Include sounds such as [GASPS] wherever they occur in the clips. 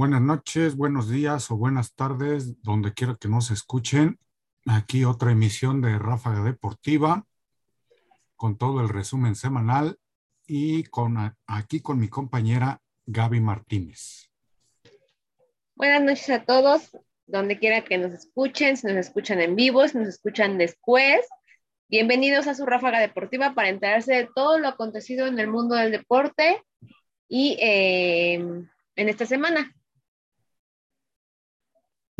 Buenas noches, buenos días o buenas tardes, donde quiera que nos escuchen. Aquí otra emisión de Ráfaga Deportiva con todo el resumen semanal y con aquí con mi compañera Gaby Martínez. Buenas noches a todos, donde quiera que nos escuchen, si nos escuchan en vivo, si nos escuchan después. Bienvenidos a su Ráfaga Deportiva para enterarse de todo lo acontecido en el mundo del deporte y eh, en esta semana.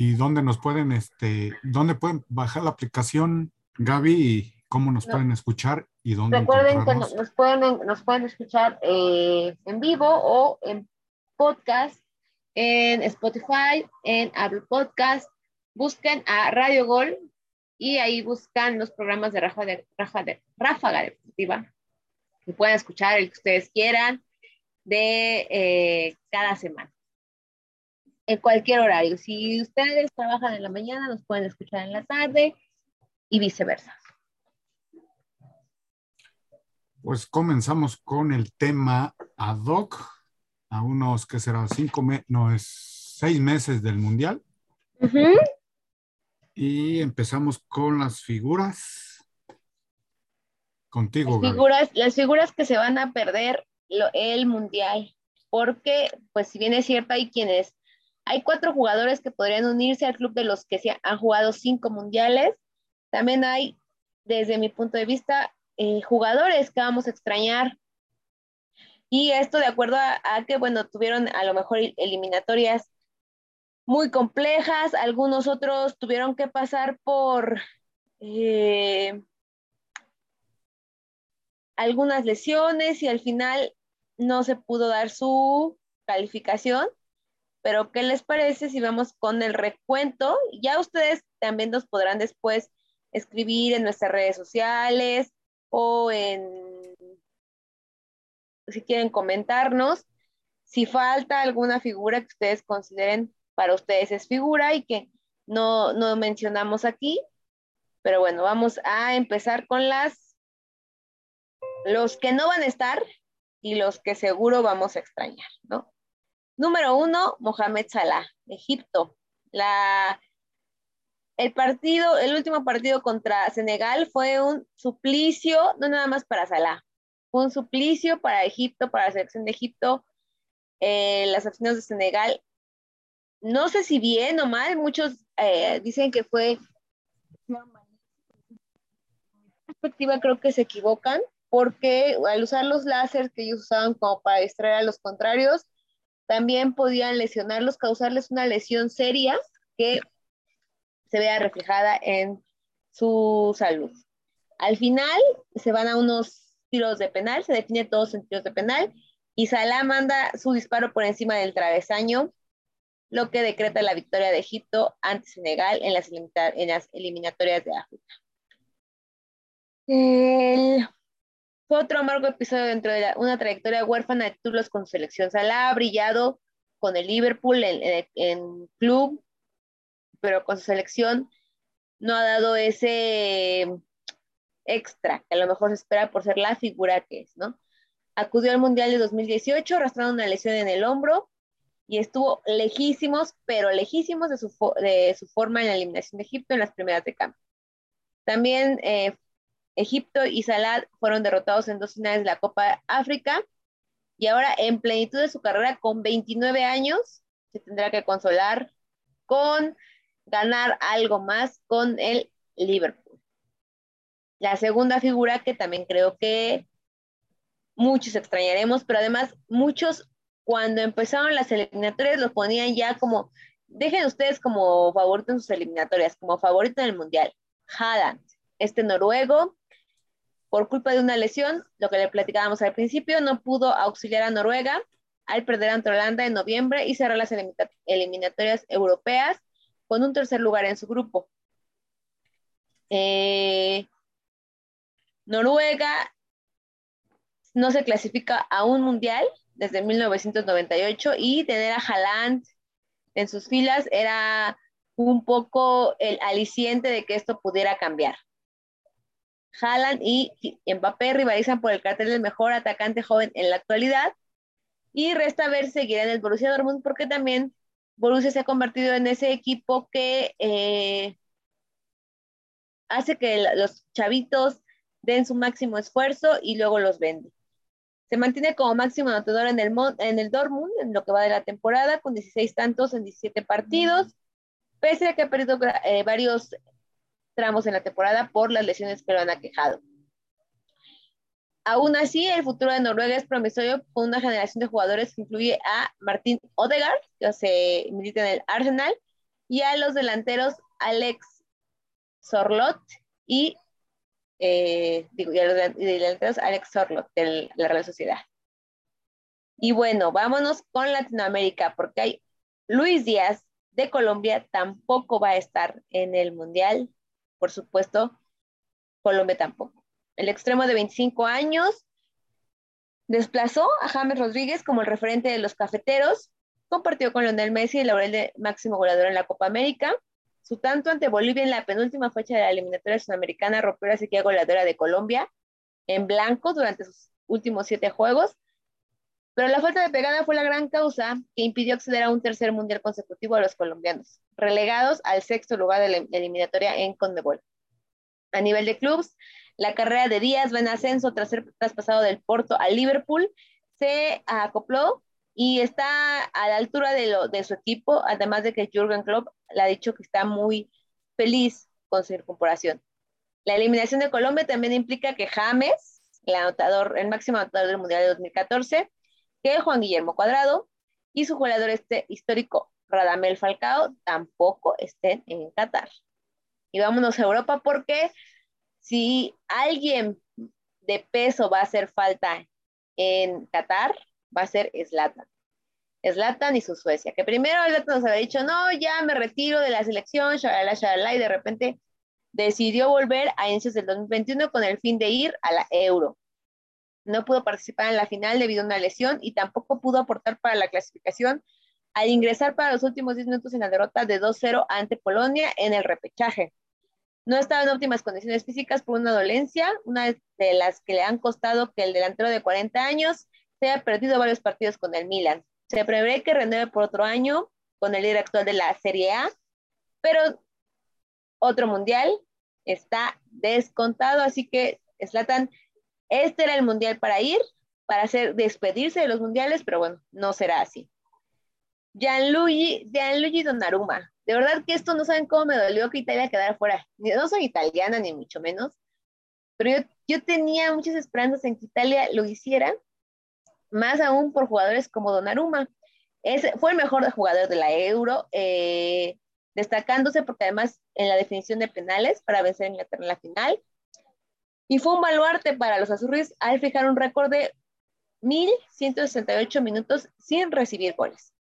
¿Y dónde nos pueden, este, dónde pueden bajar la aplicación, Gaby, y cómo nos pueden escuchar y dónde Recuerden que nos pueden, nos pueden escuchar eh, en vivo o en podcast, en Spotify, en Apple Podcast. Busquen a Radio Gol y ahí buscan los programas de Ráfaga, de, de, Ráfaga Deportiva. Que puedan escuchar el que ustedes quieran de eh, cada semana en cualquier horario. Si ustedes trabajan en la mañana, nos pueden escuchar en la tarde y viceversa. Pues comenzamos con el tema ad hoc, a unos que serán cinco meses, no es seis meses del mundial. Y empezamos con las figuras. Contigo. Las figuras, las figuras que se van a perder el mundial, porque pues si bien es cierto hay quienes hay cuatro jugadores que podrían unirse al club de los que han jugado cinco mundiales. También hay, desde mi punto de vista, eh, jugadores que vamos a extrañar. Y esto de acuerdo a, que, bueno, tuvieron a lo mejor eliminatorias muy complejas, algunos otros tuvieron que pasar por eh, algunas lesiones y al final no se pudo dar su calificación. Pero, ¿qué les parece si vamos con el recuento? Ya ustedes también nos podrán después escribir en nuestras redes sociales o en, si quieren comentarnos, si falta alguna figura que ustedes consideren para ustedes es figura y que no, no mencionamos aquí. Pero bueno, vamos a empezar con las, los que no van a estar y los que seguro vamos a extrañar, ¿no? Número uno, Mohamed Salah, Egipto. La, el partido, el último partido contra Senegal fue un suplicio, no nada más para Salah, fue un suplicio para Egipto, para la selección de Egipto. Eh, las aficionados de Senegal, no sé si bien o mal, muchos eh, dicen que fue perspectiva creo que se equivocan porque al usar los láseres que ellos usaban como para distraer a los contrarios, también podían lesionarlos, causarles una lesión seria que se vea reflejada en su salud. Al final se van a unos tiros de penal, se define todos en tiros de penal y Salah manda su disparo por encima del travesaño, lo que decreta la victoria de Egipto ante Senegal en las, en las eliminatorias de África. El fue otro amargo episodio dentro de una trayectoria huérfana de títulos con su selección. Salah ha brillado con el Liverpool en, club, pero con su selección no ha dado ese extra que a lo mejor se espera por ser la figura que es, ¿no? Acudió al Mundial de 2018 arrastrando una lesión en el hombro y estuvo lejísimos, pero lejísimos de su, de su forma en la eliminación de Egipto en las primeras de campo. También eh, Egipto y Salah fueron derrotados en dos finales de la Copa África y ahora en plenitud de su carrera con 29 años se tendrá que consolar con ganar algo más con el Liverpool. La segunda figura que también creo que muchos extrañaremos, pero además muchos cuando empezaron las eliminatorias los ponían ya como, dejen ustedes como favorito en sus eliminatorias, como favorito en el Mundial. Haaland, este noruego por culpa de una lesión, lo que le platicábamos al principio, no pudo auxiliar a Noruega al perder ante Holanda en noviembre y cerrar las eliminatorias europeas con un tercer lugar en su grupo. Eh, Noruega no se clasifica a un mundial desde 1998 y tener a Haaland en sus filas era un poco el aliciente de que esto pudiera cambiar. Haaland y Mbappé rivalizan por el cartel del mejor atacante joven en la actualidad. Y resta ver si seguirá en el Borussia Dortmund porque también Borussia se ha convertido en ese equipo que eh, hace que los chavitos den su máximo esfuerzo y luego los vende. Se mantiene como máximo anotador en el, en el Dortmund en lo que va de la temporada, con 16 tantos en 17 partidos, pese a que ha perdido eh, varios tramos en la temporada por las lesiones que lo han aquejado. Aún así, el futuro de Noruega es promisorio con una generación de jugadores que incluye a Martín Odegaard, que se milita en el Arsenal, y a los delanteros Alex Sorlot y, eh, digo, y a los delanteros Alex Sorlot de la Real Sociedad. Y bueno, vámonos con Latinoamérica, porque hay Luis Díaz de Colombia tampoco va a estar en el Mundial, por supuesto, Colombia tampoco. El extremo de 25 años desplazó a James Rodríguez como el referente de los cafeteros, compartió con Lionel Messi el laurel de máximo goleador en la Copa América. Su tanto ante Bolivia en la penúltima fecha de la eliminatoria sudamericana rompió la sequía goleadora de Colombia en blanco durante sus últimos siete juegos, pero la falta de pegada fue la gran causa que impidió acceder a un tercer mundial consecutivo a los colombianos, relegados al sexto lugar de la eliminatoria en Conmebol. A nivel de clubes, la carrera de Díaz va en ascenso tras ser traspasado del Porto al Liverpool. Se acopló y está a la altura de su equipo, además de que Jürgen Klopp le ha dicho que está muy feliz con su incorporación. La eliminación de Colombia también implica que James, el anotador, el máximo anotador del Mundial de 2014, que Juan Guillermo Cuadrado y su jugador este histórico Radamel Falcao tampoco estén en Qatar. Y vámonos a Europa porque si alguien de peso va a hacer falta en Qatar, va a ser Slatan. Slatan y su Suecia, que primero Slatan nos había dicho, no, ya me retiro de la selección, shalala, shalala, y de repente decidió volver a inicios del 2021 con el fin de ir a la Euro. No pudo participar en la final debido a una lesión y tampoco pudo aportar para la clasificación al ingresar para los últimos 10 minutos en la derrota de 2-0 ante Polonia en el repechaje. No estaba en óptimas condiciones físicas por una dolencia, una de las que le han costado que el delantero de 40 años se haya perdido varios partidos con el Milan. Se prevé que renueve por otro año con el líder actual de la Serie A, pero otro mundial está descontado, así que Slatan, este era el mundial para ir, para hacer despedirse de los mundiales, pero bueno, no será así. Gianluigi, Gianluigi Donnarumma, de verdad que esto no saben cómo me dolió que Italia quedara fuera. No soy italiana, ni mucho menos, pero yo, tenía muchas esperanzas en que Italia lo hiciera, más aún por jugadores como Donnarumma. Es, fue el mejor jugador de la Euro, eh, destacándose porque además en la definición de penales para vencer a Inglaterra en la final. Y fue un baluarte para los azurris al fijar un récord de 1.168 minutos sin recibir goles.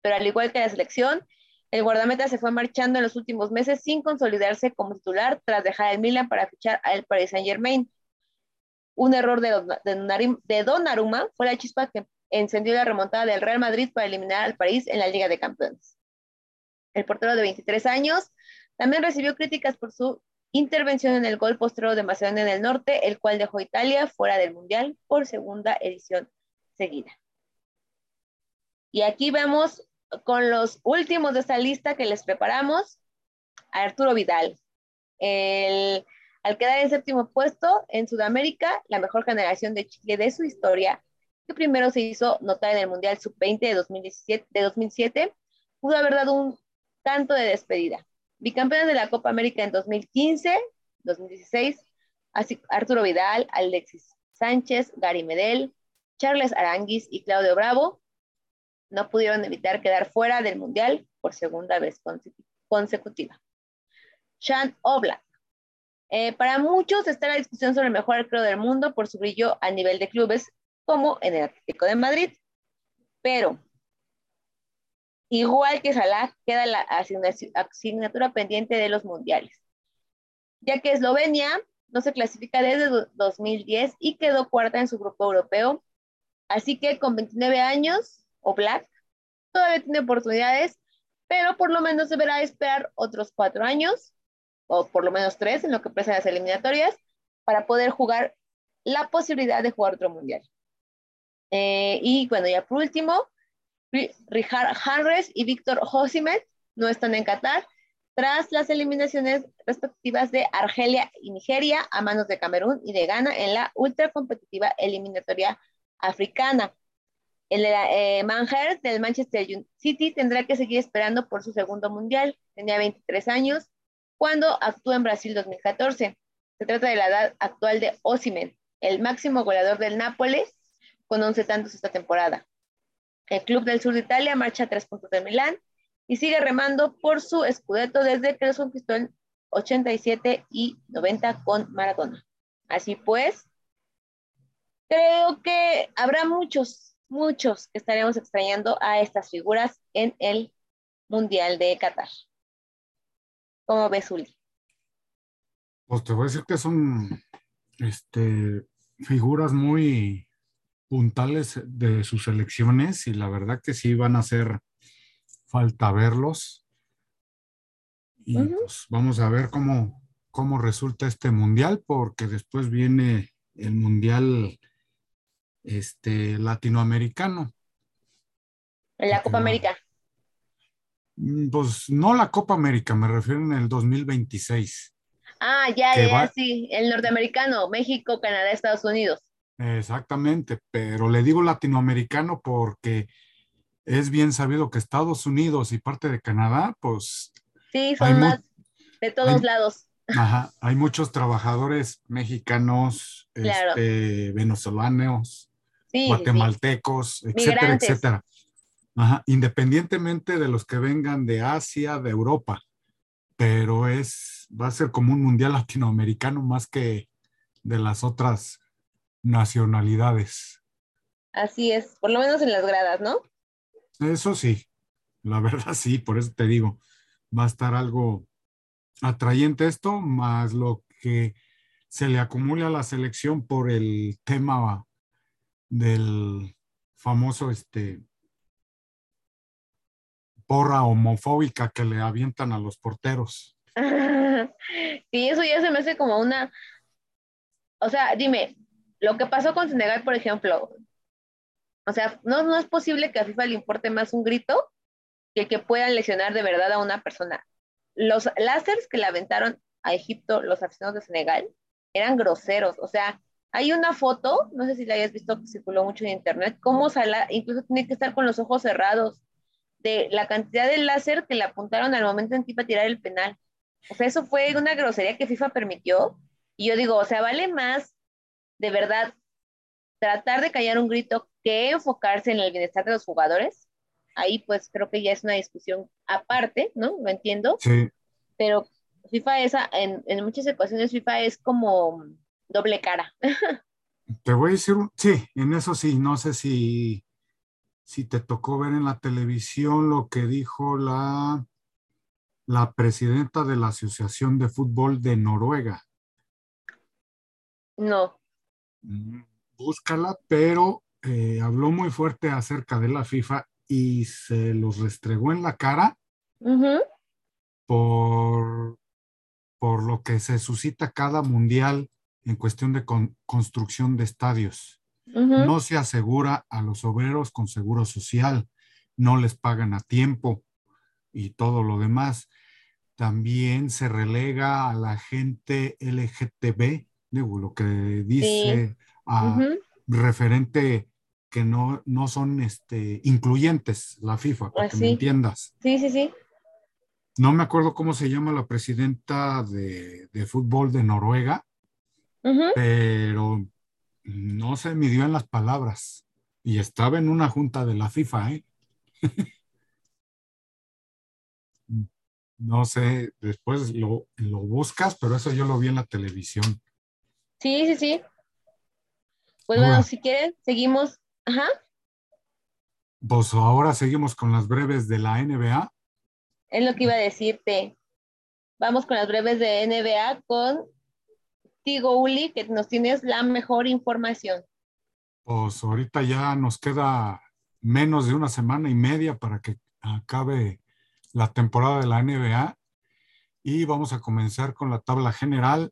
Pero al igual que la selección, el guardameta se fue marchando en los últimos meses sin consolidarse como titular tras dejar el Milan para fichar al Paris Saint Germain. Un error de, de Donnarumma fue la chispa que encendió la remontada del Real Madrid para eliminar al París en la Liga de Campeones. El portero de 23 años también recibió críticas por su intervención en el gol posterior de Macedonia en el Norte, el cual dejó a Italia fuera del Mundial por segunda edición seguida. Y aquí vemos con los últimos de esta lista que les preparamos, a Arturo Vidal. al quedar en séptimo puesto en Sudamérica, la mejor generación de Chile de su historia, que primero se hizo notar en el Mundial Sub-20 de, 2017, de 2007, pudo haber dado un canto de despedida. Bicampeones de la Copa América en 2015, 2016, así Arturo Vidal, Alexis Sánchez, Gary Medel, Charles Aranguis y Claudio Bravo no pudieron evitar quedar fuera del Mundial por segunda vez consecutiva. Sean Oblak. Eh, para muchos está la discusión sobre el mejor arquero del mundo por su brillo a nivel de clubes, como en el Atlético de Madrid. Pero, igual que Salah, queda la asignatura pendiente de los mundiales, ya que Eslovenia no se clasifica desde 2010 y quedó cuarta en su grupo europeo. Así que con 29 años o Black, todavía tiene oportunidades, pero por lo menos deberá esperar otros cuatro años, o por lo menos tres en lo que precede las eliminatorias, para poder jugar la posibilidad de jugar otro mundial. Eh, y bueno, ya por último, Richard Harris y Víctor Josimet no están en Qatar tras las eliminaciones respectivas de Argelia y Nigeria a manos de Camerún y de Ghana en la ultra competitiva eliminatoria africana. El eh, del Manchester City tendrá que seguir esperando por su segundo mundial. Tenía 23 años cuando actuó en Brasil 2014. Se trata de la edad actual de Osimen, el máximo goleador del Nápoles, con 11 tantos esta temporada. El club del sur de Italia marcha a tres puntos de Milán y sigue remando por su escudeto desde que los conquistó en 87 y 90 con Maradona. Así pues, creo que habrá muchos muchos estaremos extrañando a estas figuras en el Mundial de Qatar. ¿Cómo ves, Uli? Pues te voy a decir que son este, figuras muy puntales de sus elecciones y la verdad que sí van a hacer falta verlos. Y pues vamos a ver cómo, cómo resulta este mundial, porque después viene el mundial este, latinoamericano. ¿En la Copa América? Mm, pues no la Copa América, me refiero en el 2026. Ah, ya, ya, sí, el norteamericano, México, Canadá, Estados Unidos. Exactamente, pero le digo latinoamericano porque es bien sabido que Estados Unidos y parte de Canadá, pues... Sí, son más de todos lados. Ajá, hay muchos trabajadores mexicanos, este, venezolanos, guatemaltecos, etcétera, etcétera. independientemente de los que vengan de Asia, de Europa, pero es, va a ser como un mundial latinoamericano más que de las otras nacionalidades. Así es, por lo menos en las gradas, ¿no? Eso sí, la verdad sí, por eso te digo, va a estar algo atrayente esto, más lo que se le acumula a la selección por el tema del famoso este porra homofóbica que le avientan a los porteros. [LAUGHS] Sí, eso ya se me hace como una, o sea, dime, lo que pasó con Senegal, por ejemplo, o sea, no, no es posible que a FIFA le importe más un grito que que puedan lesionar de verdad a una persona. Los láseres que le aventaron a Egipto los aficionados de Senegal eran groseros, o sea, hay una foto, no sé si la hayas visto que circuló mucho en internet, cómo incluso tiene que estar con los ojos cerrados de la cantidad de láser que le apuntaron al momento en que iba a tirar el penal. O sea, eso fue una grosería que FIFA permitió. Y yo digo, o sea, vale más de verdad tratar de callar un grito que enfocarse en el bienestar de los jugadores. Ahí pues creo que ya es una discusión aparte, ¿no? Lo entiendo. Sí. Pero FIFA esa, en, en muchas ocasiones FIFA es como doble cara. [LAUGHS] Te voy a decir, sí, en eso sí, no sé si, si te tocó ver en la televisión lo que dijo la, la presidenta de la Asociación de Fútbol de Noruega. No. Mm, búscala, pero eh, habló muy fuerte acerca de la FIFA y se los restregó en la cara por, por lo que se suscita cada mundial en cuestión de construcción de estadios. No se asegura a los obreros con seguro social, no les pagan a tiempo y todo lo demás. También se relega a la gente LGTB, digo, lo que dice a referente que no, no son este, incluyentes la FIFA, para que me entiendas. Sí, sí, sí. No me acuerdo cómo se llama la presidenta de, de fútbol de Noruega, pero no se midió en las palabras y estaba en una junta de la FIFA, ¿eh? [LAUGHS] no sé, después lo, buscas, pero eso yo lo vi en la televisión. Sí, sí, sí. Pues bueno, si quieren, seguimos. Ajá. Pues ahora seguimos con las breves de la NBA. Es lo que iba a decirte. Vamos con las breves de NBA con Digo, Uli, que nos tienes la mejor información. Pues ahorita ya nos queda menos de una semana y media para que acabe la temporada de la NBA y vamos a comenzar con la tabla general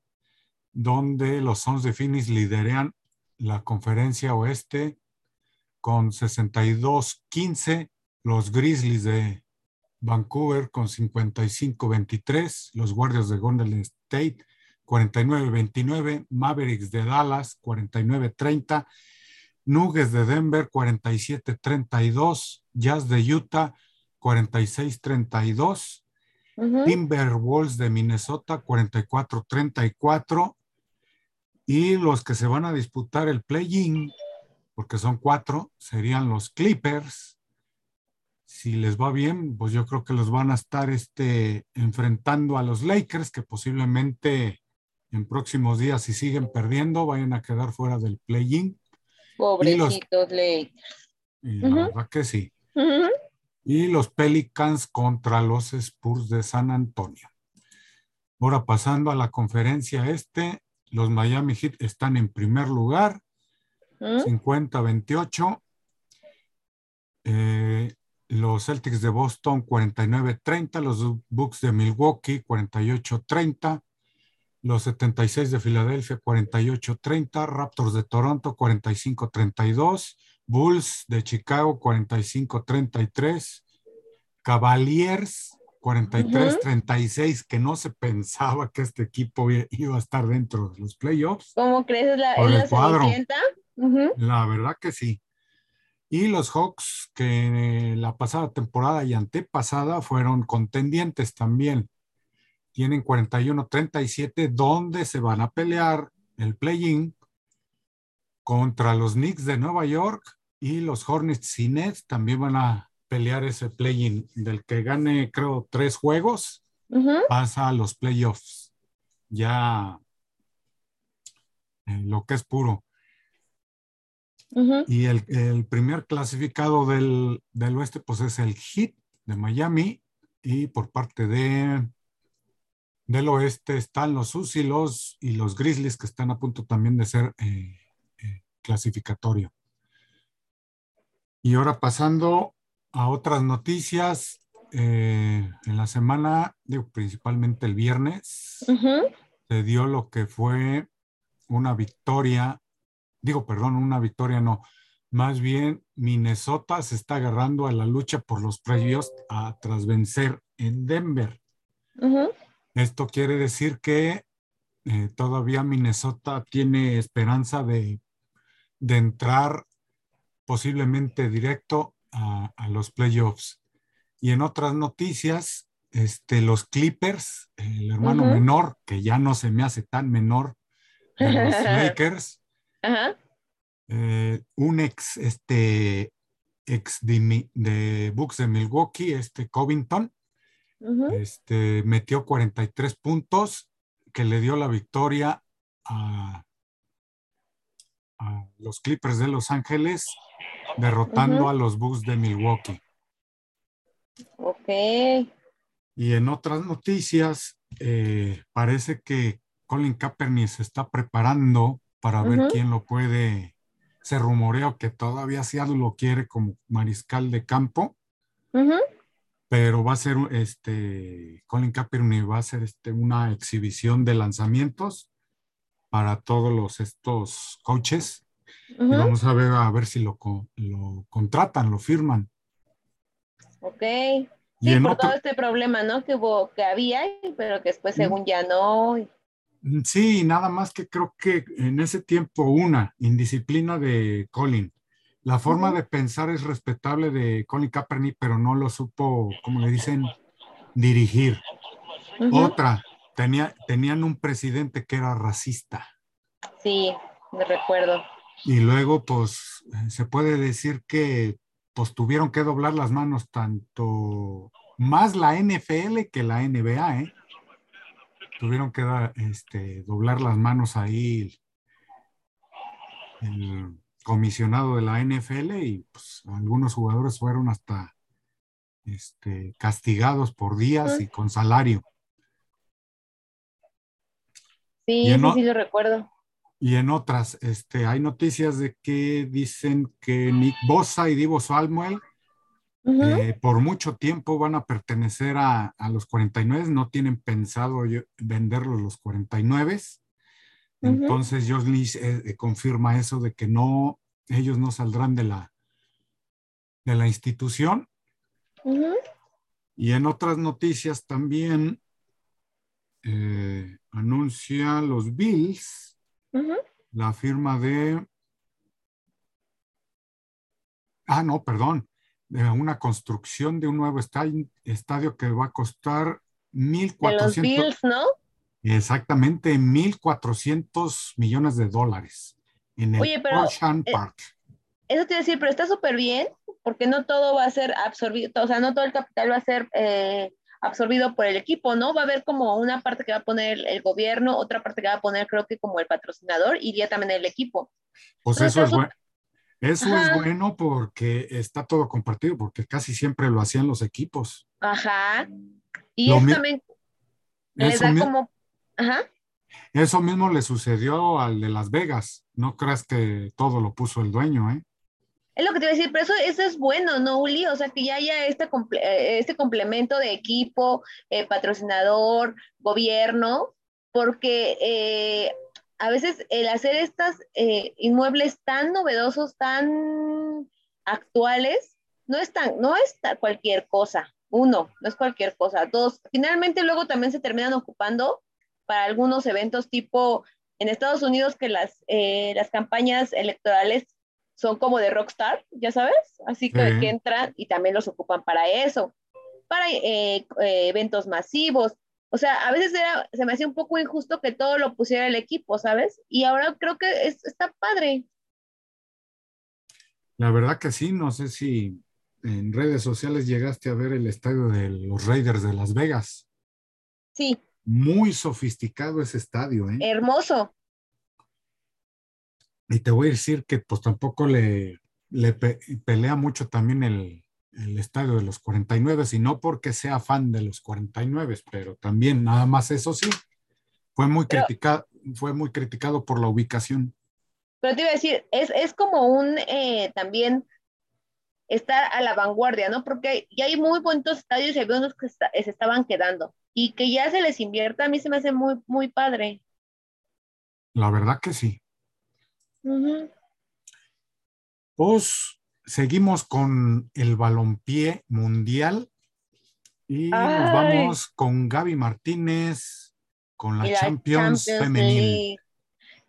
donde los Suns de Phoenix lideran la conferencia oeste con 62-15 los Grizzlies de Vancouver con 55-23, los Guardias de Golden State 49-29, Mavericks de Dallas 49-30, Nuggets de Denver 47-32, Jazz de Utah 46-32, Timberwolves de Minnesota 44-34 y los que se van a disputar el play-in, porque son cuatro, serían los Clippers. Si les va bien, pues yo creo que los van a estar este, enfrentando a los Lakers, que posiblemente en próximos días, si siguen perdiendo, vayan a quedar fuera del play-in. Pobrecitos Lakers. Y la verdad que sí. Y los Pelicans contra los Spurs de San Antonio. Ahora pasando a la conferencia este, los Miami Heat están en primer lugar, 50-28. Eh, los Celtics de Boston 49-30, los Bucks de Milwaukee 48-30, los 76 de Filadelfia 48-30, Raptors de Toronto 45-32, Bulls de Chicago 45-33, Cavaliers 43-36, que no se pensaba que este equipo iba a estar dentro de los playoffs. ¿Cómo crees? ¿La, en la cuadro. La verdad que sí. Y los Hawks, que la pasada temporada y antepasada fueron contendientes también tienen 41-37, donde se van a pelear el play-in contra los Knicks de Nueva York y los Hornets y Nets también van a pelear ese play-in. Del que gane, creo, tres juegos, pasa a los playoffs. Ya lo que es puro. Y el, primer clasificado del, del, oeste, pues es el Heat de Miami. Y por parte de del oeste están los Sus y los, y los Grizzlies que están a punto también de ser eh, eh, clasificatorio. Y ahora pasando a otras noticias, eh, en la semana, digo, principalmente el viernes, se dio lo que fue una victoria, digo, perdón, una victoria no, más bien Minnesota se está agarrando a la lucha por los premios a, tras vencer en Denver. Esto quiere decir que eh, todavía Minnesota tiene esperanza de, entrar posiblemente directo a, los playoffs. Y en otras noticias, este, los Clippers, el hermano menor, que ya no se me hace tan menor, de los [LAUGHS] Lakers, eh, un ex, este, ex de, de Bucks de Milwaukee, este Covington, este, metió 43 puntos que le dio la victoria a, los Clippers de Los Ángeles, derrotando a los Bucks de Milwaukee. Ok. Y en otras noticias, eh, parece que Colin Kaepernick se está preparando para ver quién lo puede. Se rumorea que todavía Seattle lo quiere como mariscal de campo pero va a ser este Colin Kaepernick va a ser este, una exhibición de lanzamientos para todos los estos coaches y vamos a ver a ver si lo, lo contratan, lo firman. Ok. Sí, por todo este problema, ¿no? Que hubo, que había, pero que después según ya no. Mm, sí, nada más que creo que en ese tiempo una indisciplina de Colin la forma de pensar es respetable de Colin Kaepernick, pero no lo supo, como le dicen, dirigir. Otra, tenía, tenían un presidente que era racista. Sí, me recuerdo. Y luego, pues, se puede decir que pues tuvieron que doblar las manos tanto más la NFL que la NBA, ¿eh? Tuvieron que este, doblar las manos ahí comisionado de la NFL y pues, algunos jugadores fueron hasta este, castigados por días y con salario. Sí, sí, lo recuerdo. Y en otras, este, hay noticias de que dicen que Nick Bosa y Divo Samuel eh, por mucho tiempo van a pertenecer a, los 49, no tienen pensado venderlos los 49. Entonces, Josh eh, eh, confirma eso de que no, ellos no saldrán de la, de la institución. Y en otras noticias también eh, anuncia los Bills, la firma de... Ah, no, perdón, de una construcción de un nuevo estadio, que va a costar 1.400... los Bills, ¿no? Exactamente, 1.400 millones de dólares en el Oye, pero, eh, Park. Eso te iba a decir, pero está súper bien, porque no todo va a ser absorbido, o sea, no todo el capital va a ser eh, absorbido por el equipo, ¿no? Va a haber como una parte que va a poner el gobierno, otra parte que va a poner creo que como el patrocinador y ya también el equipo. Pues eso es bueno. Eso es bueno porque está todo compartido, porque casi siempre lo hacían los equipos. Ajá. Y eso también da como... Ajá. Eso mismo le sucedió al de Las Vegas. No creas que todo lo puso el dueño, ¿eh? Es lo que te iba a decir, pero eso, eso es bueno, ¿no, Uli? O sea, que ya haya este, eh, este complemento de equipo, eh, patrocinador, gobierno, porque eh, a veces el hacer estos inmuebles tan novedosos, tan actuales, no es, tan, no es cualquier cosa. Uno, no es cualquier cosa. Dos, finalmente luego también se terminan ocupando para algunos eventos tipo en Estados Unidos que las, las campañas electorales son como de rockstar, ya sabes, así que, entran y también los ocupan para eso, para eh, eh, eventos masivos. O sea, a veces era, se me hacía un poco injusto que todo lo pusiera el equipo, ¿sabes? Y ahora creo que está padre. La verdad que sí, no sé si en redes sociales llegaste a ver el estadio de los Raiders de Las Vegas. Sí. Muy sofisticado ese estadio, ¿eh? Hermoso. Y te voy a decir que pues tampoco le, le pelea mucho también el, estadio de los 49, sino porque sea fan de los 49, pero también nada más eso sí, fue muy, criticado, fue muy criticado por la ubicación. Pero te iba a decir, es, como un eh, también estar a la vanguardia, ¿no? Porque ya hay muy bonitos estadios y había unos que se estaban quedando y que ya se les invierta, a mí se me hace muy, muy padre. La verdad que sí. Pues seguimos con el balompié mundial y nos vamos con Gaby Martínez, con la, Champions, femenil.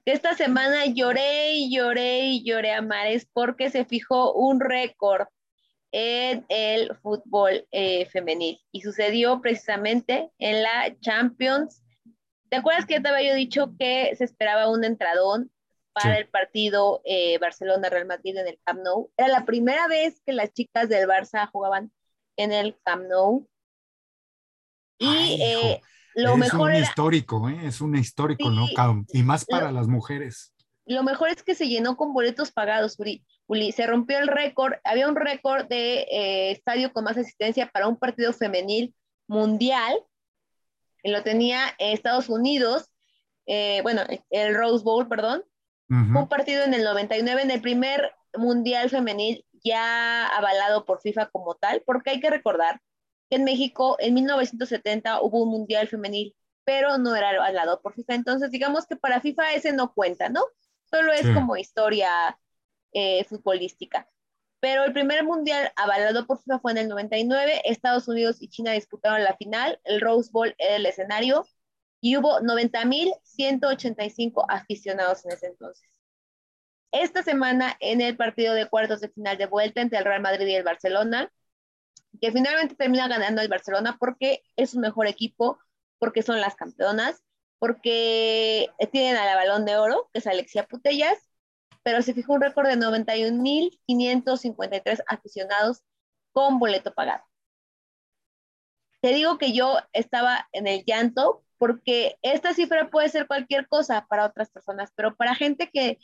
Esta semana lloré y lloré y lloré a mares porque se fijó un récord en el fútbol eh, femenil y sucedió precisamente en la Champions. ¿Te acuerdas que ya te había dicho que se esperaba un entradón para el partido eh, Barcelona-Real Madrid en el Camp Nou. Era la primera vez que las chicas del Barça jugaban en el Camp Nou. Y eh, lo es mejor. Un histórico, ¿eh? Es un histórico, ¿no? Y más para las mujeres. Lo mejor es que se llenó con boletos pagados, Uri. Se rompió el récord. Había un récord de eh, estadio con más asistencia para un partido femenil mundial. Y lo tenía Estados Unidos. bueno, el Rose Bowl, perdón, un partido en el 99, en el primer Mundial Femenil ya avalado por FIFA como tal, porque hay que recordar que en México en 1970 hubo un Mundial Femenil, pero no era avalado por FIFA. Entonces, digamos que para FIFA ese no cuenta, ¿no? Solo es como historia eh, futbolística. Pero el primer mundial avalado por FIFA fue en el 99. Estados Unidos y China disputaron la final. El Rose Bowl era el escenario y hubo 90.185 aficionados en ese entonces. Esta semana en el partido de cuartos de final de vuelta entre el Real Madrid y el Barcelona, que finalmente termina ganando el Barcelona porque es un mejor equipo, porque son las campeonas, porque tienen a la balón de oro, que es Alexia Putellas, pero se fijó un récord de 91.553 aficionados con boleto pagado. Te digo que yo estaba en el llanto porque esta cifra puede ser cualquier cosa para otras personas, pero para gente que,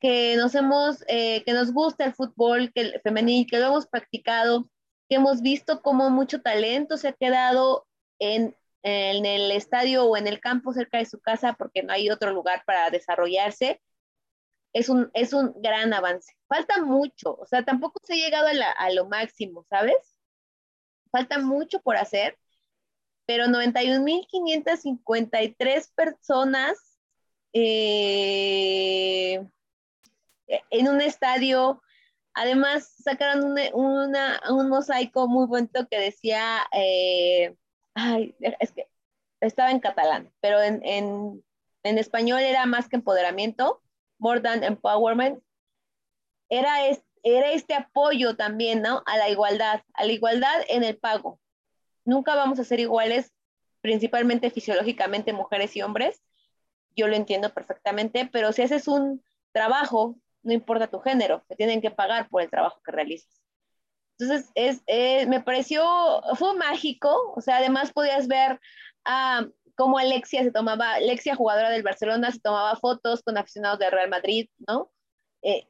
que nos hemos, eh, que nos gusta el fútbol que el femenil, que lo hemos practicado, que hemos visto cómo mucho talento se ha quedado en, en el estadio o en el campo cerca de su casa porque no hay otro lugar para desarrollarse, es un, es un gran avance. Falta mucho, o sea, tampoco se ha llegado a, a lo máximo, ¿sabes? Falta mucho por hacer pero 91.553 personas eh, en un estadio Además, sacaron un mosaico muy bonito que decía, eh, es que estaba en catalán, pero en, español era más que empoderamiento, more than empowerment. Era este, era este apoyo también. A la igualdad, a la igualdad en el pago. Nunca vamos a ser iguales, principalmente fisiológicamente, mujeres y hombres. Yo lo entiendo perfectamente, pero si haces un trabajo, no importa tu género, te tienen que pagar por el trabajo que realizas. Entonces, es, eh, me pareció, fue mágico, o sea, además podías ver a cómo Alexia se tomaba, Alexia, jugadora del Barcelona, se tomaba fotos con aficionados de Real Madrid, ¿no? Eh,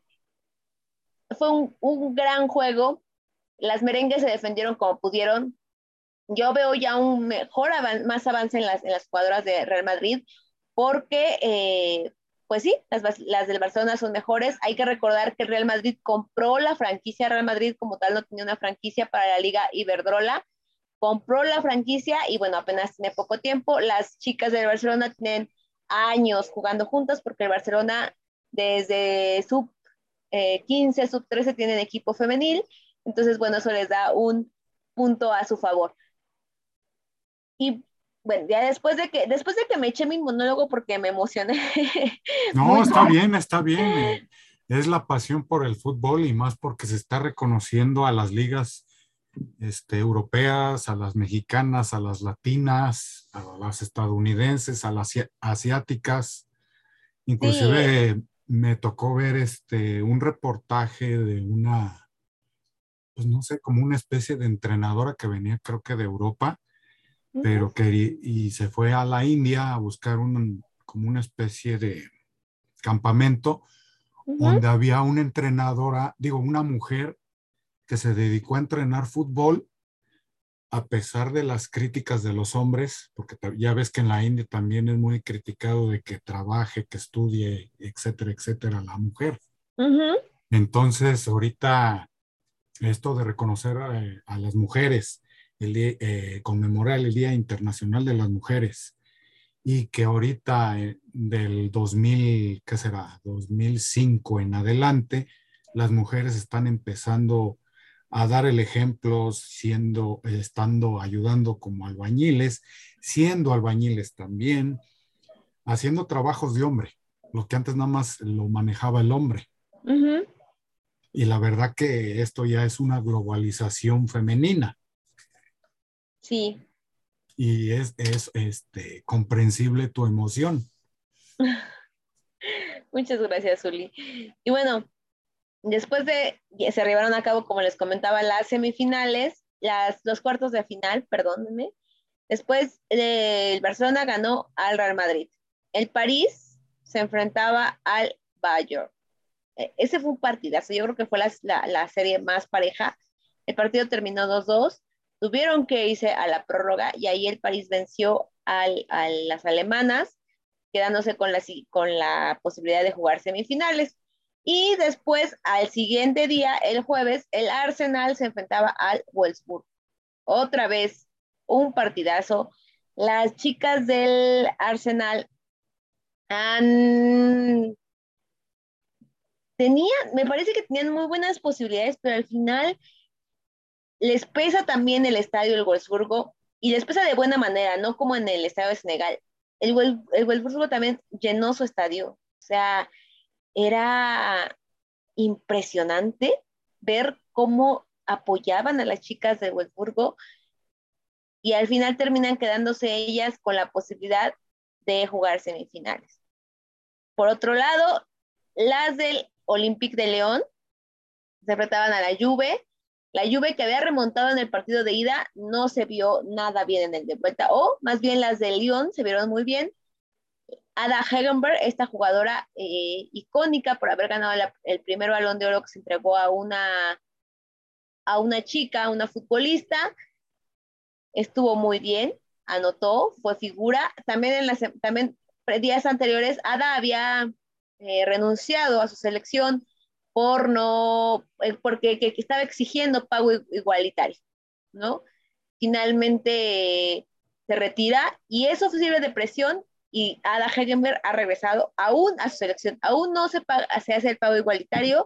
fue un, un, gran juego, las merengues se defendieron como pudieron. Yo veo ya un mejor, más avance en las, en las jugadoras de Real Madrid, porque eh, pues sí, las, del Barcelona son mejores. Hay que recordar que Real Madrid compró la franquicia, Real Madrid como tal no tenía una franquicia para la Liga Iberdrola, compró la franquicia y bueno, apenas tiene poco tiempo. Las chicas del Barcelona tienen años jugando juntas porque el Barcelona desde sub 15, eh, sub 13 tienen equipo femenil, entonces bueno, eso les da un punto a su favor. Y bueno, ya después de que, después de que me eché mi monólogo porque me emocioné. [LAUGHS] No, está bien, está bien. Eh, [LAUGHS] es la pasión por el fútbol y más porque se está reconociendo a las ligas este, europeas, a las mexicanas, a las latinas, a las estadounidenses, a las asiáticas. Inclusive me tocó ver este, un reportaje de una, pues no sé, como una especie de entrenadora que venía creo que de Europa pero que y se fue a la India a buscar un, como una especie de campamento donde había una entrenadora, digo, una mujer que se dedicó a entrenar fútbol a pesar de las críticas de los hombres, porque ya ves que en la India también es muy criticado de que trabaje, que estudie, etcétera, etcétera, la mujer. Entonces, ahorita esto de reconocer a las mujeres el eh, conmemorar el Día Internacional de las Mujeres y que ahorita eh, del 2000, ¿qué será? 2005 en adelante, las mujeres están empezando a dar el ejemplo, siendo, estando ayudando como albañiles, siendo albañiles también, haciendo trabajos de hombre, lo que antes nada más lo manejaba el hombre. Y la verdad que esto ya es una globalización femenina. Sí. Y es, es este, comprensible tu emoción. [LAUGHS] Muchas gracias, Uli. Y bueno, después de, se arribaron a cabo, como les comentaba, las semifinales, las, los cuartos de final, perdónenme. Después el Barcelona ganó al Real Madrid. El París se enfrentaba al Bayern. E, ese fue un partidazo, yo creo que fue la, la, la serie más pareja. El partido terminó 2-2 tuvieron que irse a la prórroga y ahí el París venció a las alemanas, quedándose con la, con la posibilidad de jugar semifinales. Y después, al siguiente día, el jueves, el Arsenal se enfrentaba al Wolfsburg. Otra vez, un partidazo. Las chicas del Arsenal han... Tenían, me parece que tenían muy buenas posibilidades, pero al final les pesa también el estadio del Wolfsburgo y les pesa de buena manera, no como en el estadio de Senegal. El, el Wolfsburgo también llenó su estadio, o sea, era impresionante ver cómo apoyaban a las chicas de Wolfsburgo y al final terminan quedándose ellas con la posibilidad de jugar semifinales. Por otro lado, las del Olympique de León se enfrentaban a la Juve la Juve que había remontado en el partido de ida no se vio nada bien en el de vuelta, o más bien las de Lyon se vieron muy bien. Ada Hegenberg, esta jugadora eh, icónica por haber ganado el primer balón de oro que se entregó a una, a una chica, a una futbolista, estuvo muy bien, anotó, fue figura. También en las también días anteriores, Ada había eh, renunciado a su selección por no, eh, porque que, estaba exigiendo pago igualitario, ¿no? Finalmente se retira y eso sirve de presión y Ada Hegenberg ha regresado aún a su selección, aún no se, se hace el pago igualitario,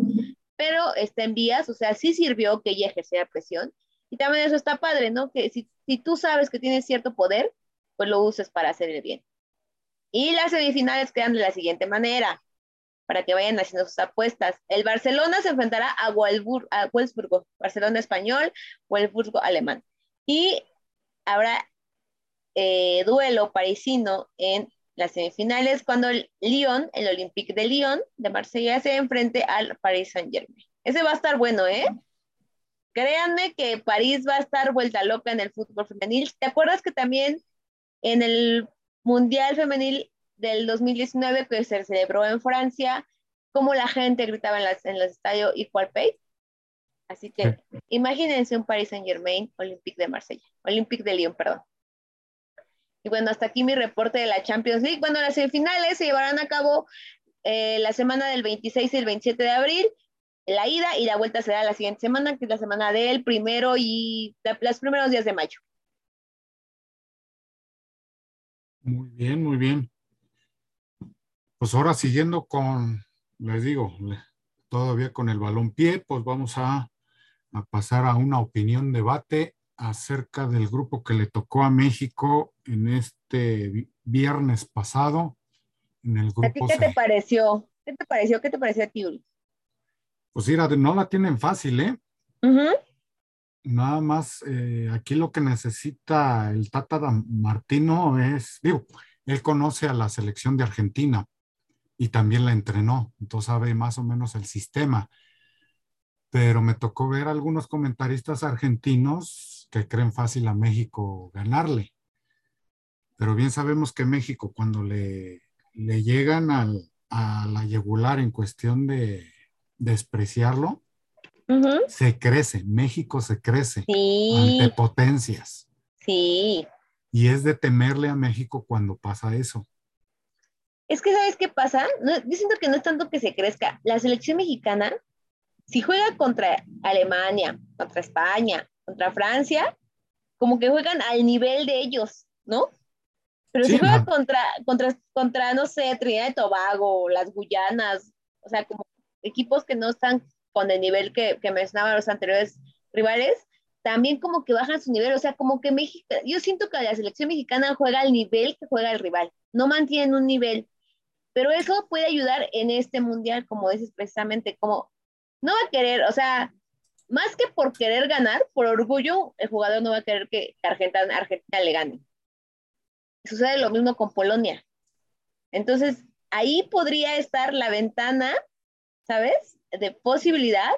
pero está en vías, o sea, sí sirvió que ella ejerciera presión. Y también eso está padre, ¿no? Que si, si tú sabes que tienes cierto poder, pues lo uses para hacer el bien. Y las semifinales quedan de la siguiente manera, para que vayan haciendo sus apuestas. El Barcelona se enfrentará a, Wolfsburgo, Barcelona español, Wolfsburgo alemán. Y habrá eh, duelo parisino en las semifinales cuando el Lyon, el Olympique de Lyon de Marsella, se enfrente al Paris Saint Germain. Ese va a estar bueno, ¿eh? Créanme que París va a estar vuelta loca en el fútbol femenil. ¿Te acuerdas que también en el Mundial Femenil del 2019 que se celebró en Francia, como la gente gritaba en, las, en los estadios Equal Pay? Así que imagínense un Paris Saint Germain Olympique de Marsella, Olympique de Lyon, perdón. Y bueno, hasta aquí mi reporte de la Champions League. Bueno, las semifinales se llevarán a cabo eh, la semana del 26 y el 27 de abril. La ida y la vuelta será la siguiente semana, que es la semana del primero y los primeros días de mayo. Muy bien, muy bien. Pues ahora siguiendo con, les digo, todavía con el balón pie, pues vamos a, a pasar a una opinión debate acerca del grupo que le tocó a México en este viernes pasado. En el grupo ¿A ti qué te pareció? ¿Qué te pareció? ¿Qué te pareció a ti, Pues mira, no la tienen fácil, ¿eh? Nada más, eh, aquí lo que necesita el Tata Martino es, digo, él conoce a la selección de Argentina y también la entrenó, entonces sabe más o menos el sistema. Pero me tocó ver algunos comentaristas argentinos que creen fácil a México ganarle. Pero bien sabemos que México cuando le, le llegan al, a la yegular en cuestión de despreciarlo, se crece, México se crece ante potencias. Sí. Y es de temerle a México cuando pasa eso. Es que, ¿sabes qué pasa? yo siento que no es tanto que se crezca. La selección mexicana, si juega contra Alemania, contra España, contra Francia, como que juegan al nivel de ellos, ¿no? Pero si juegan contra, contra, contra, no sé, Trinidad y Tobago, las Guyanas, o sea, como equipos que no están con el nivel que, que mencionaban los anteriores rivales, también como que bajan su nivel, o sea, como que México, yo siento que la selección mexicana juega al nivel que juega el rival, no mantienen un nivel, pero eso puede ayudar en este mundial, como dices precisamente, como no va a querer, o sea, más que por querer ganar, por orgullo, el jugador no va a querer que Argentina, Argentina le gane. Sucede lo mismo con Polonia. Entonces, ahí podría estar la ventana, ¿sabes? De posibilidad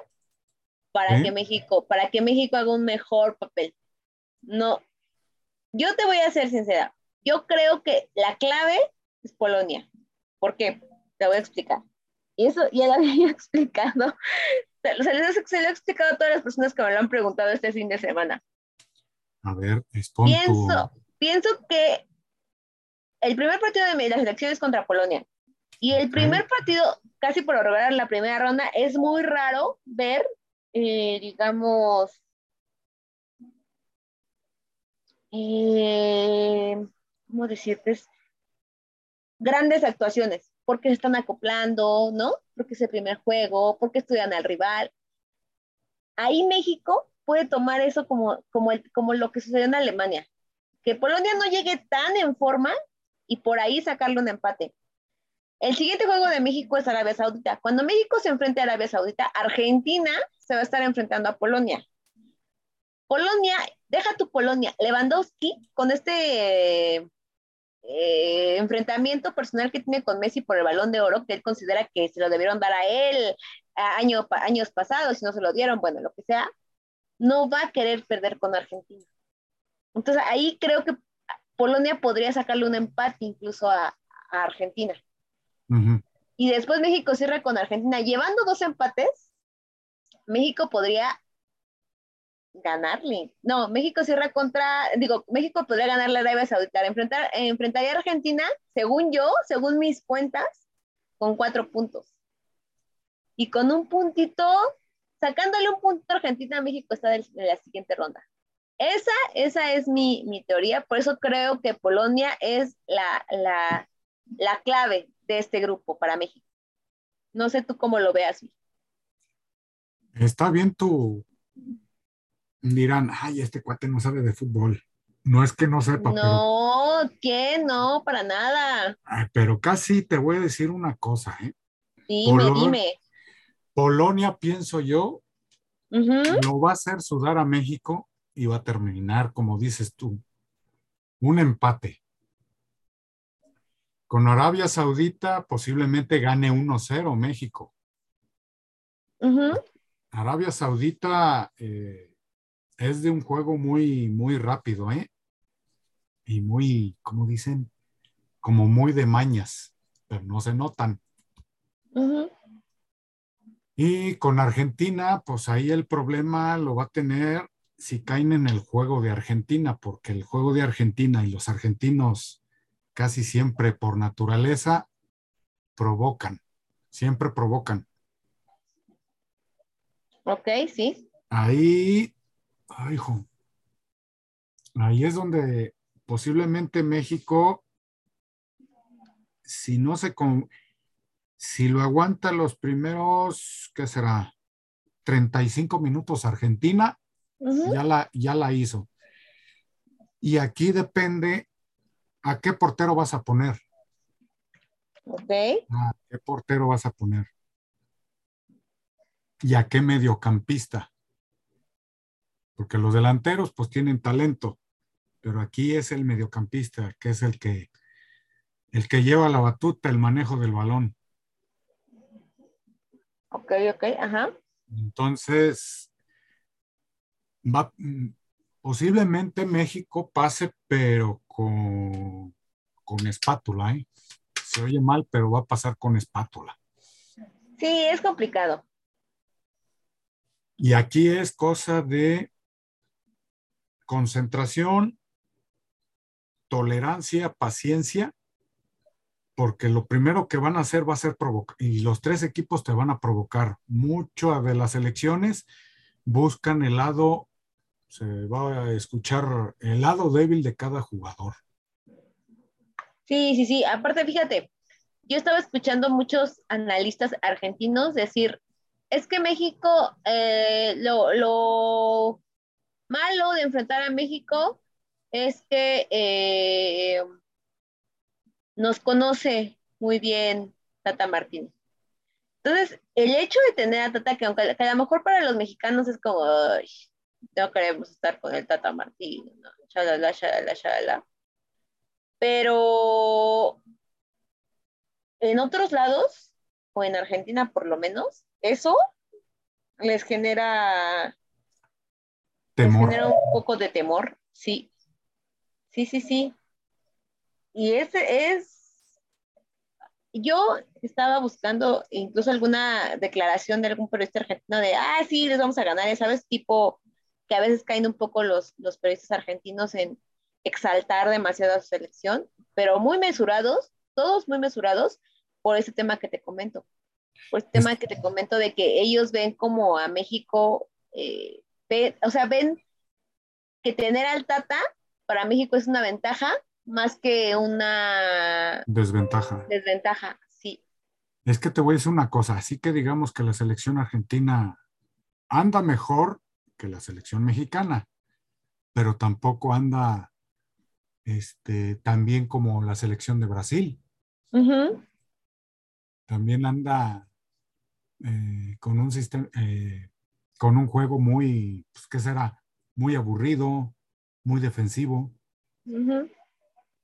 para que México, para que México haga un mejor papel. No, yo te voy a ser sincera. Yo creo que la clave es Polonia. ¿Por qué? Te voy a explicar. Y eso ya lo había [LAUGHS] explicado se, lo he explicado a todas las personas que me lo han preguntado este fin de semana. A ver, pienso, pienso que el primer partido de las elecciones es contra Polonia. Y el primer partido, casi por lograr la primera ronda, es muy raro ver, eh, digamos, eh, ¿cómo decirte? Grandes actuaciones porque se están acoplando, ¿no? Porque es el primer juego, porque estudian al rival. Ahí México puede tomar eso como, como, como lo que sucedió en Alemania, que Polonia no llegue tan en forma y por ahí sacarle un empate. El siguiente juego de México es Arabia Saudita. Cuando México se enfrente a Arabia Saudita, Argentina se va a estar enfrentando a Polonia. Polonia, deja tu Polonia, Lewandowski con este enfrentamiento personal que tiene con Messi por el balón de oro, que él considera que se lo debieron dar a él años pasados, si no se lo dieron, bueno, lo que sea, no va a querer perder con Argentina. Entonces ahí creo que Polonia podría sacarle un empate incluso a, Argentina. Y después México cierra con Argentina. Llevando dos empates, México podría ganarle. No, México cierra contra, digo, México podría ganarle a Arabia Saudita. Enfrentar, enfrentaría a Argentina, según yo, según mis cuentas, con cuatro puntos. Y con un puntito, sacándole un punto a Argentina, México está en la siguiente ronda. Esa, esa es mi, mi, teoría, por eso creo que Polonia es la, la, la clave de este grupo para México. No sé tú cómo lo veas. Está bien tú. Dirán, ay, este cuate no sabe de fútbol. No es que no sepa, pero, No, ¿qué? No, para nada. ay, pero casi te voy a decir una cosa, ¿eh? Dime, Polo- dime. Polonia, pienso yo, Ujú, lo va a hacer sudar a México y va a terminar, como dices tú, un empate. Con Arabia Saudita posiblemente gane 1-0 México. Arabia Saudita eh, es de un juego muy, muy rápido, ¿eh? Y muy, ¿cómo dicen? Como muy de mañas, pero no se notan. Y con Argentina, pues ahí el problema lo va a tener si caen en el juego de Argentina, porque el juego de Argentina y los argentinos casi siempre por naturaleza provocan, siempre provocan. Ok, sí. Ahí, ay, hijo, ahí es donde posiblemente México, si no se, con, si lo aguanta los primeros, ¿qué será? 35 minutos Argentina, ya la, ya la hizo. Y aquí depende a qué portero vas a poner. Ok. ¿A qué portero vas a poner? ¿Y a qué mediocampista? Porque los delanteros pues tienen talento, pero aquí es el mediocampista, que es el que el que lleva la batuta, el manejo del balón. Ok, ok, ajá. Entonces, va, posiblemente México pase, pero con, con espátula, ¿eh? Se oye mal, pero va a pasar con espátula. Sí, es complicado. Y aquí es cosa de concentración, tolerancia, paciencia, porque lo primero que van a hacer va a ser provocar, y los tres equipos te van a provocar. Mucho de las elecciones buscan el lado, se va a escuchar el lado débil de cada jugador. Sí, sí, sí. Aparte, fíjate, yo estaba escuchando muchos analistas argentinos decir, es que México, eh, lo, lo malo de enfrentar a México es que eh, nos conoce muy bien Tata Martínez. Entonces, el hecho de tener a Tata, que aunque que a lo mejor para los mexicanos es como, "Ay, no queremos estar con el Tata Martínez, ¿no? Shalala, shalala, shalala. Pero en otros lados, o en Argentina por lo menos, eso les genera, Temor. genera un poco de temor, sí. Sí, sí, sí. Y ese es, yo estaba buscando incluso alguna declaración de algún periodista argentino de, ah, sí, les vamos a ganar, ya sabes, tipo que a veces caen un poco los, los periodistas argentinos en exaltar demasiado a su selección, pero muy mesurados, todos muy mesurados por ese tema que te comento, por ese tema que te comento de que ellos ven como a México, eh, ve- o sea, ven que tener al Tata para México es una ventaja más que una Desventaja. desventaja, sí. Es que te voy a decir una cosa, así que digamos que la selección argentina anda mejor que la selección mexicana, pero tampoco anda este, tan bien como la selección de Brasil. También anda eh, con un sistema, eh, con un juego muy, pues, ¿qué será? Muy aburrido, muy defensivo.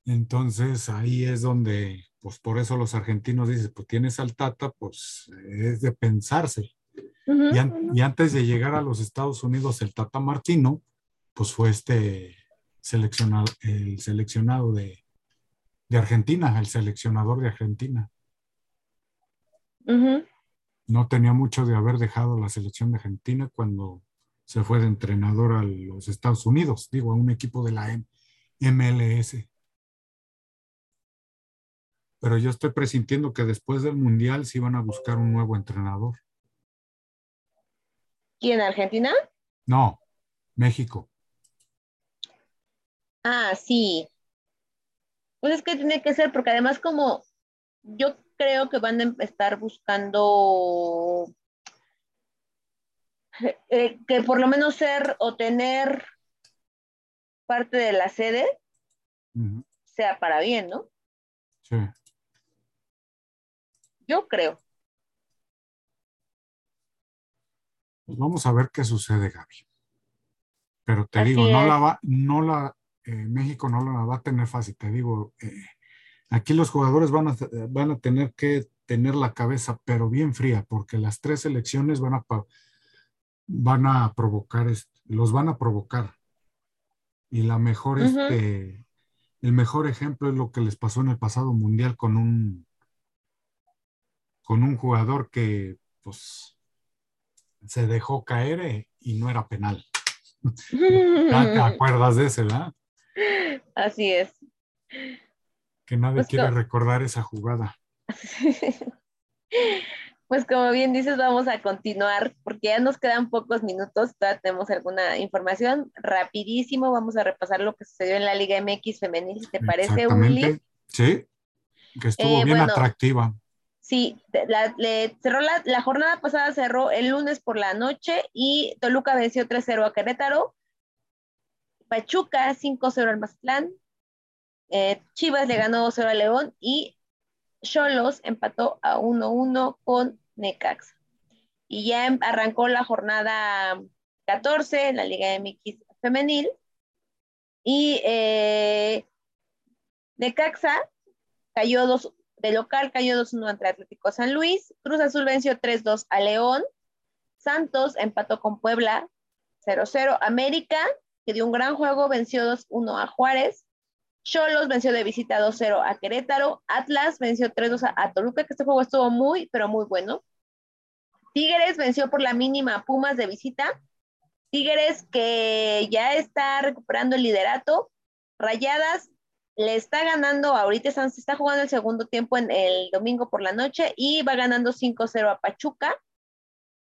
Entonces ahí es donde, pues por eso los argentinos dicen, pues tienes al Tata, pues es de pensarse. Y, an- ujú. y antes de llegar a los Estados Unidos, el Tata Martino, pues fue este seleccionado, el seleccionado de, de Argentina, el seleccionador de Argentina. Ujú. No tenía mucho de haber dejado la selección de Argentina cuando se fue de entrenador a los Estados Unidos, digo, a un equipo de la MLS. Pero yo estoy presintiendo que después del Mundial sí van a buscar un nuevo entrenador. ¿Quién, Argentina? No, México. Ah, sí. Pues es que tiene que ser, porque además como yo creo que van a estar buscando eh, que por lo menos ser o tener parte de la sede sea para bien, ¿no? Sí. Yo creo. Pues vamos a ver qué sucede, Gaby. Pero te digo, no la va, no la, eh, México no la va a tener fácil. Te digo, eh, aquí los jugadores van a, van a tener que tener la cabeza, pero bien fría, porque las tres elecciones van a, van a provocar, los van a provocar. Y la mejor, este, el mejor ejemplo es lo que les pasó en el pasado mundial con un, con un jugador que, pues, se dejó caer eh, y no era penal. [LAUGHS] te acuerdas de ese, ¿verdad? Así es. Que nadie pues quiere recordar esa jugada. [LAUGHS] Pues como bien dices, vamos a continuar porque ya nos quedan pocos minutos, todavía tenemos alguna información. Rapidísimo, vamos a repasar lo que sucedió en la Liga MX femenil, si te parece, Uli. Sí, que estuvo eh, bien atractiva. Sí, la, cerró la, jornada pasada cerró el lunes por la noche y Toluca venció 3-0 a Querétaro. Pachuca 5-0 al Mazatlán. Eh, Chivas le ganó 2-0 a León y Cholos empató a 1-1 con Necax. Y ya em, arrancó la jornada 14 en la Liga MX femenil. Y eh, Necaxa cayó dos, de local cayó 2-1 ante Atlético San Luis. Cruz Azul venció 3-2 a León. Santos empató con Puebla 0-0. América, que dio un gran juego, venció 2-1 a Juárez. Cholos venció de visita 2-0 a Querétaro. Atlas venció 3-2 a, Toluca, que este juego estuvo muy, pero muy bueno. Tigres venció por la mínima Pumas de visita. Tigres que ya está recuperando el liderato. Rayadas le está ganando, ahorita se está jugando el segundo tiempo en el domingo por la noche y va ganando 5-0 a Pachuca.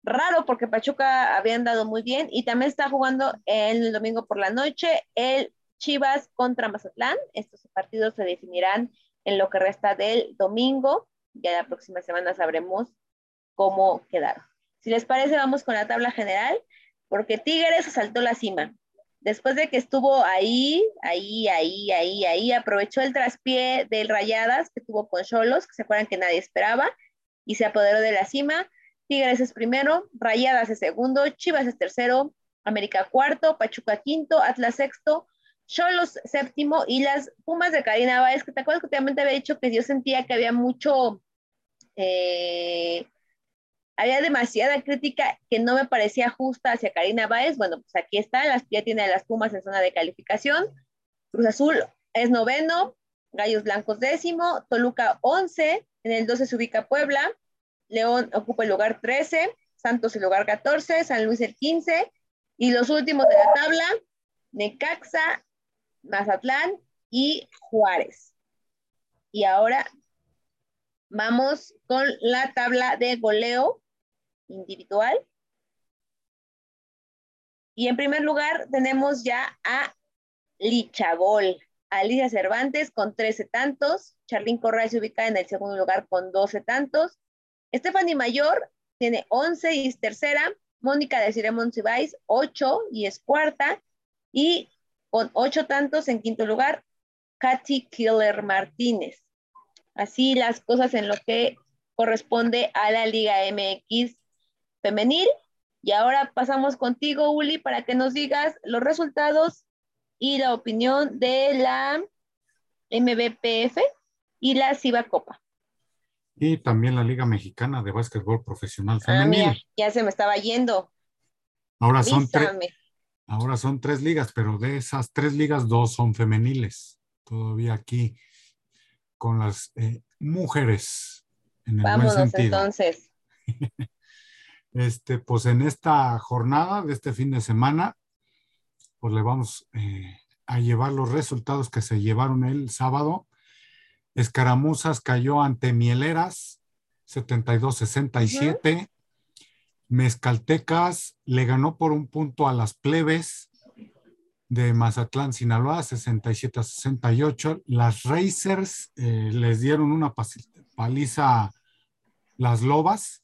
Raro porque Pachuca había andado muy bien y también está jugando el domingo por la noche el Chivas contra Mazatlán. Estos partidos se definirán en lo que resta del domingo. Ya la próxima semana sabremos cómo quedaron. Si les parece, vamos con la tabla general, porque Tigres saltó la cima. Después de que estuvo ahí, ahí, ahí, ahí, ahí, aprovechó el traspié del Rayadas que tuvo con Cholos, que se acuerdan que nadie esperaba, y se apoderó de la cima. Tigres es primero, Rayadas es segundo, Chivas es tercero, América cuarto, Pachuca quinto, Atlas sexto, Cholos séptimo y las Pumas de Karina Báez, que te acuerdas que también te había dicho que yo sentía que había mucho, eh, había demasiada crítica que no me parecía justa hacia Karina Báez. Bueno, pues aquí está, las, ya tiene las Pumas en zona de calificación. Cruz Azul es noveno, Gallos Blancos décimo, Toluca once, en el 12 se ubica Puebla, León ocupa el lugar 13, Santos el lugar 14, San Luis el 15, y los últimos de la tabla, Necaxa, Mazatlán y Juárez. Y ahora vamos con la tabla de goleo individual. Y en primer lugar tenemos ya a Lichagol, Alicia Cervantes con 13 tantos, Charlín Correa se ubica en el segundo lugar con 12 tantos, Stephanie Mayor tiene 11 y es tercera, Mónica de Ciremon Cibáis 8 y es cuarta, y con ocho tantos en quinto lugar, Katy Killer Martínez. Así las cosas en lo que corresponde a la Liga MX femenil. Y ahora pasamos contigo, Uli, para que nos digas los resultados y la opinión de la MBPF y la Ciba Copa. Y también la Liga Mexicana de Básquetbol Profesional ah, Femenil. ya se me estaba yendo. Ahora son, tres Ahora son tres ligas, pero de esas tres ligas, dos son femeniles. Todavía aquí con las eh, mujeres. En el Vámonos entonces. [LAUGHS] este, pues en esta jornada de este fin de semana, pues le vamos eh, a llevar los resultados que se llevaron el sábado. Escaramuzas cayó ante Mieleras, 72-67. Mezcaltecas le ganó por un punto a las plebes de Mazatlán, Sinaloa, 67 a 68. Las Racers eh, les dieron una paliza las Lobas.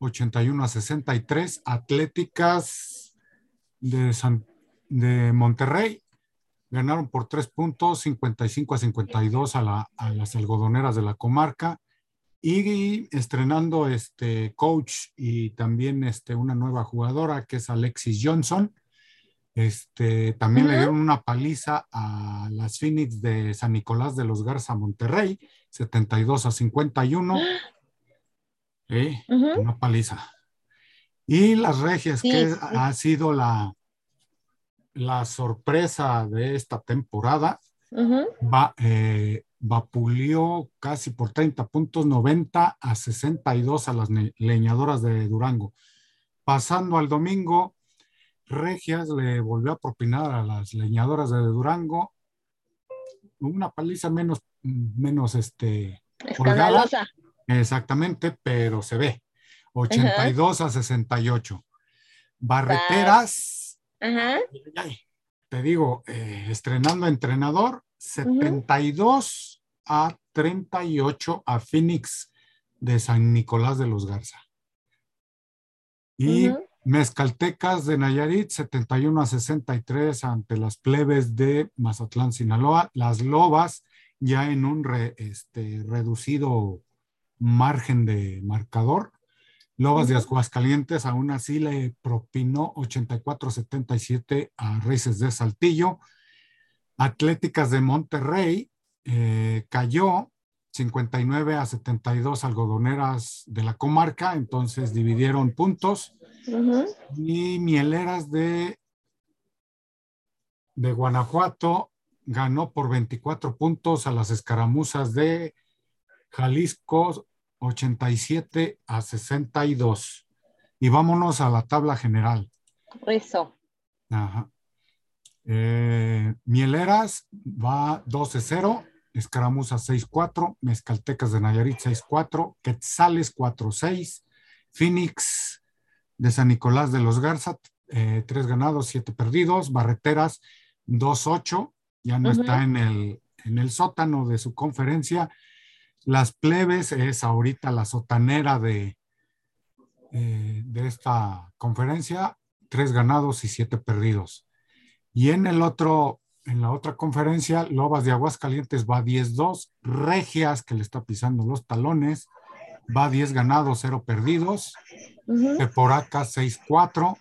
81 a 63. Atléticas de, San, de Monterrey ganaron por tres puntos, 55 a 52 a, a las algodoneras de la comarca. Y estrenando este coach y también este, una nueva jugadora que es Alexis Johnson. Este, también le dieron una paliza a las Phoenix de San Nicolás de los Garza Monterrey, 72 a 51. ¿Eh? [GASPS] Una paliza. Y las Regias, que ha sido la, la sorpresa de esta temporada, va, eh, vapuleó casi por 30 puntos, 90 a 62 a las leñadoras de Durango. Pasando al domingo, Regias le volvió a propinar a las leñadoras de Durango una paliza menos, menos este, escandalosa. Exactamente, pero se ve. 82 a 68. Barreteras. te digo, eh, estrenando entrenador, 72 a 38 a Phoenix de San Nicolás de los Garza. Y Mezcaltecas de Nayarit, 71 a 63 ante las plebes de Mazatlán, Sinaloa. Las Lobas ya en un este, reducido margen de marcador. Lobas de Aguascalientes aún así le propinó 84-77 a Reyes de Saltillo. Atléticas de Monterrey eh, cayó 59 a 72 algodoneras de la comarca, entonces dividieron puntos. Y Mieleras de, de Guanajuato ganó por 24 puntos a las escaramuzas de Jalisco 87 a 62. Y vámonos a la tabla general. Eso. Ajá. Eh, Mieleras va 12-0, Escaramuza 6-4, Mezcaltecas de Nayarit 6-4, Quetzales 4-6, Phoenix de San Nicolás de los Garza, eh, 3 ganados, 7 perdidos, Barreteras 2-8, ya no está en el, en el sótano de su conferencia. Las plebes es ahorita la sotanera de, eh, de esta conferencia, 3 ganados y 7 perdidos. Y en el otro, en la otra conferencia, Lobas de Aguascalientes va 10-2, Regias, que le está pisando los talones, va 10 ganados, 0 perdidos, Teporacas 6-4,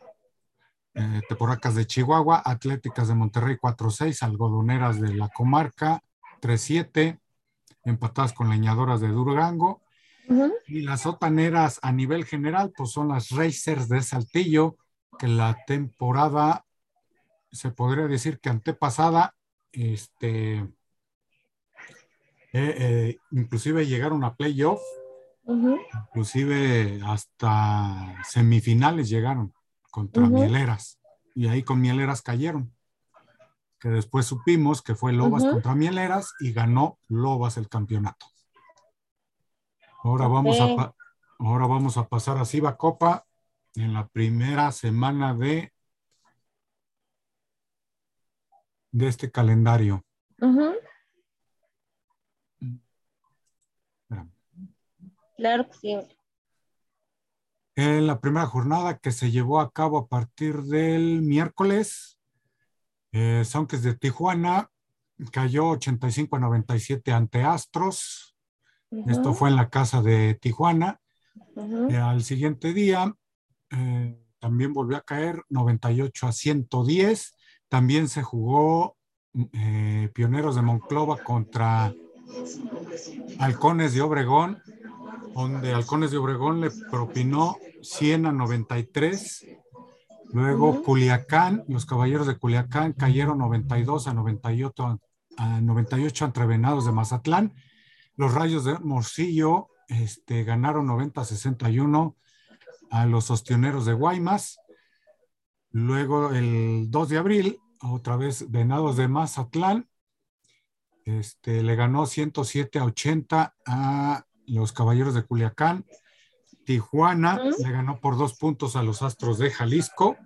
eh, Teporacas de Chihuahua, Atléticas de Monterrey 4-6, Algodoneras de la Comarca 3-7, empatadas con leñadoras de Durango. Y las sotaneras a nivel general, pues son las Racers de Saltillo, que la temporada se podría decir que antepasada, este, eh, eh, inclusive llegaron a playoff, inclusive hasta semifinales llegaron contra Mieleras, y ahí con Mieleras cayeron, que después supimos que fue Lobas contra Mieleras y ganó Lobas el campeonato. Ahora vamos, a, ahora vamos a pasar a Siva Copa en la primera semana de de este calendario. Claro que sí. En la primera jornada que se llevó a cabo a partir del miércoles, eh, de Tijuana cayó 85 a 97 ante Astros. Esto fue en la casa de Tijuana. Eh, al siguiente día eh, también volvió a caer 98 a 110 también se jugó eh, Pioneros de Monclova contra Halcones de Obregón, donde Halcones de Obregón le propinó 100 a 93. Luego Culiacán, los Caballeros de Culiacán cayeron 92 a 98, a 98 entre Venados de Mazatlán. Los Rayos de Morcillo este, ganaron 90 a 61 a los Ostioneros de Guaymas. Luego el 2 de abril, otra vez Venados de Mazatlán, este, le ganó 107 a 80 a los Caballeros de Culiacán. Tijuana le ganó por dos puntos a los Astros de Jalisco.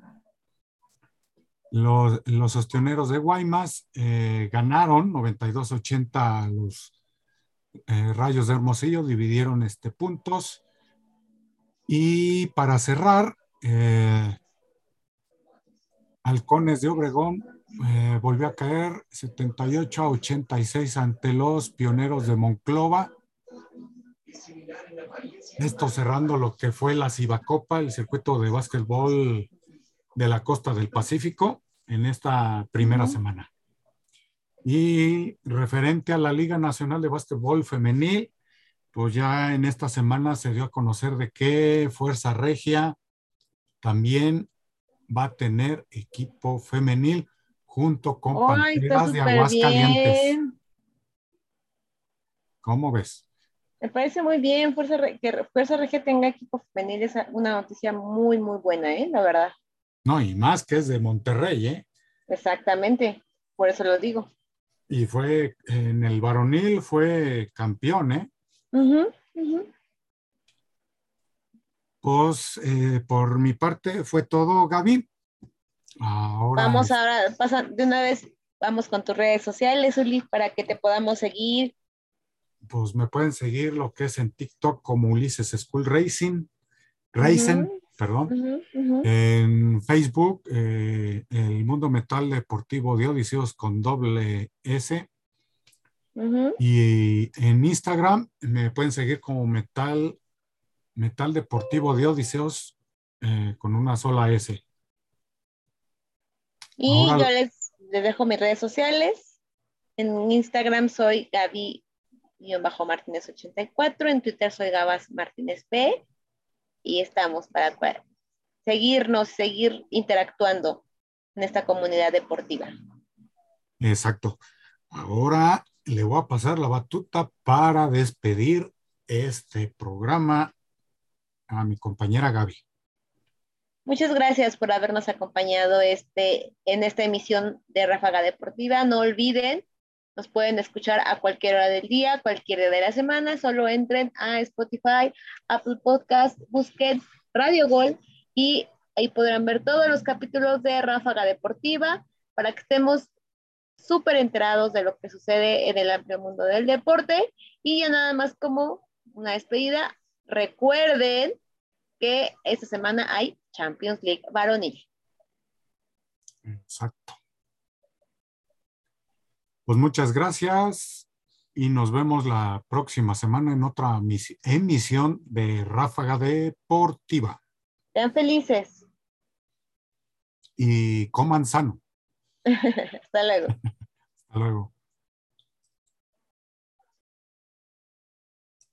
Los, los Ostioneros de Guaymas eh, ganaron 92-80 a los eh, Rayos de Hermosillo, dividieron este, puntos. Y para cerrar, eh, Halcones de Obregón eh, volvió a caer 78 a 86 ante los pioneros de Monclova. Esto cerrando lo que fue la Cibacopa, el circuito de básquetbol de la costa del Pacífico en esta primera semana. Y referente a la Liga Nacional de Básquetbol Femenil, pues ya en esta semana se dio a conocer de que Fuerza Regia también va a tener equipo femenil junto con Panteras de Aguascalientes. ¿Cómo ves? Me parece muy bien Fuerza que Fuerza Regia tenga equipo femenil, es una noticia muy, muy buena, ¿eh? La verdad. No, y más que es de Monterrey, ¿eh? Exactamente, por eso lo digo. Y fue en el varonil, fue campeón, ¿eh? Pues eh, por mi parte fue todo, Gaby. Ahora vamos ahora, pasa de una vez, vamos con tus redes sociales, Uli, para que te podamos seguir. Pues me pueden seguir lo que es en TikTok como Ulises School Racing, Racing, perdón. En Facebook, eh, el Mundo Metal Deportivo de Odiseos con doble S. Y en Instagram me pueden seguir como Metal, Metal Deportivo de Odiseos eh, con una sola S. Y yo les, dejo mis redes sociales. En Instagram soy Gaby-Martínez84, en Twitter soy Gabas Martínez P. Y estamos para seguirnos, seguir interactuando en esta comunidad deportiva. Exacto. Ahora le voy a pasar la batuta para despedir este programa a mi compañera Gaby. Muchas gracias por habernos acompañado este, en esta emisión de Ráfaga Deportiva. No olviden, nos pueden escuchar a cualquier hora del día, cualquier día de la semana. Solo entren a Spotify, Apple Podcast, busquen Radio Gol y ahí podrán ver todos los capítulos de Ráfaga Deportiva para que estemos súper enterados de lo que sucede en el amplio mundo del deporte. Y ya nada más como una despedida, recuerden que esta semana hay Champions League varonil. Exacto. Pues muchas gracias y nos vemos la próxima semana en otra emisión de Ráfaga Deportiva. Sean felices. Y coman sano. [LAUGHS] Hasta luego. [LAUGHS] Hasta luego.